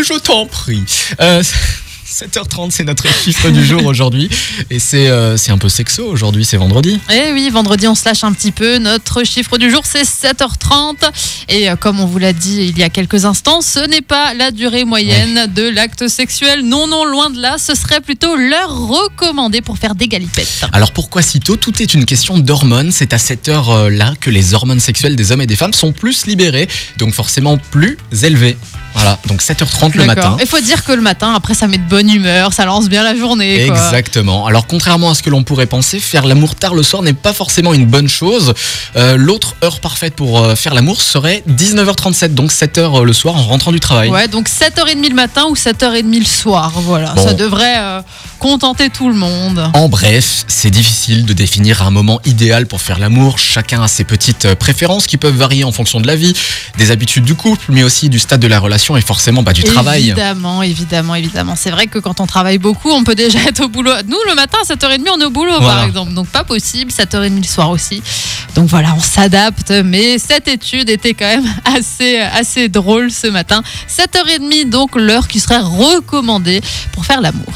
Mais je t'en prie. Euh, 7h30, c'est notre chiffre du jour aujourd'hui. Et c'est euh, c'est un peu sexo aujourd'hui, c'est vendredi. Eh oui, vendredi, on se lâche un petit peu. Notre chiffre du jour, c'est 7h30. Et euh, comme on vous l'a dit il y a quelques instants, ce n'est pas la durée moyenne de l'acte sexuel. Non, non, loin de là. Ce serait plutôt l'heure recommandée pour faire des galipettes. Alors pourquoi si tôt? Tout est une question d'hormones. C'est à cette heure-là que les hormones sexuelles des hommes et des femmes sont plus libérées, donc forcément plus élevées. Voilà, donc 7h30 le matin. Il faut dire que le matin, après, ça met de bonne humeur, ça lance bien la journée. quoi. Exactement. Alors contrairement à ce que l'on pourrait penser, faire l'amour tard le soir n'est pas forcément une bonne chose. Euh, L'autre heure parfaite pour euh, faire l'amour serait 19h37, donc 7h le soir en rentrant du travail. Ouais, donc 7h30 le matin ou 7h30 le soir. Voilà, Bon. ça devrait euh, contenter tout le monde. En bref, c'est difficile de définir un moment idéal pour faire l'amour. Chacun a ses petites euh, préférences qui peuvent varier en fonction de la vie, des habitudes du couple, mais aussi du stade de la relation et forcément bah, du travail. Évidemment, évidemment, évidemment. C'est vrai que quand on travaille beaucoup, on peut déjà être au boulot. Nous, le matin, à 7h30, on est au boulot, Voilà. par exemple. Donc, pas possible. 7h30 le soir aussi. Donc, voilà, on s'adapte. Mais cette étude était quand même assez, assez drôle ce matin. 7h30, donc l'heure qui serait recommandée pour faire l'amour.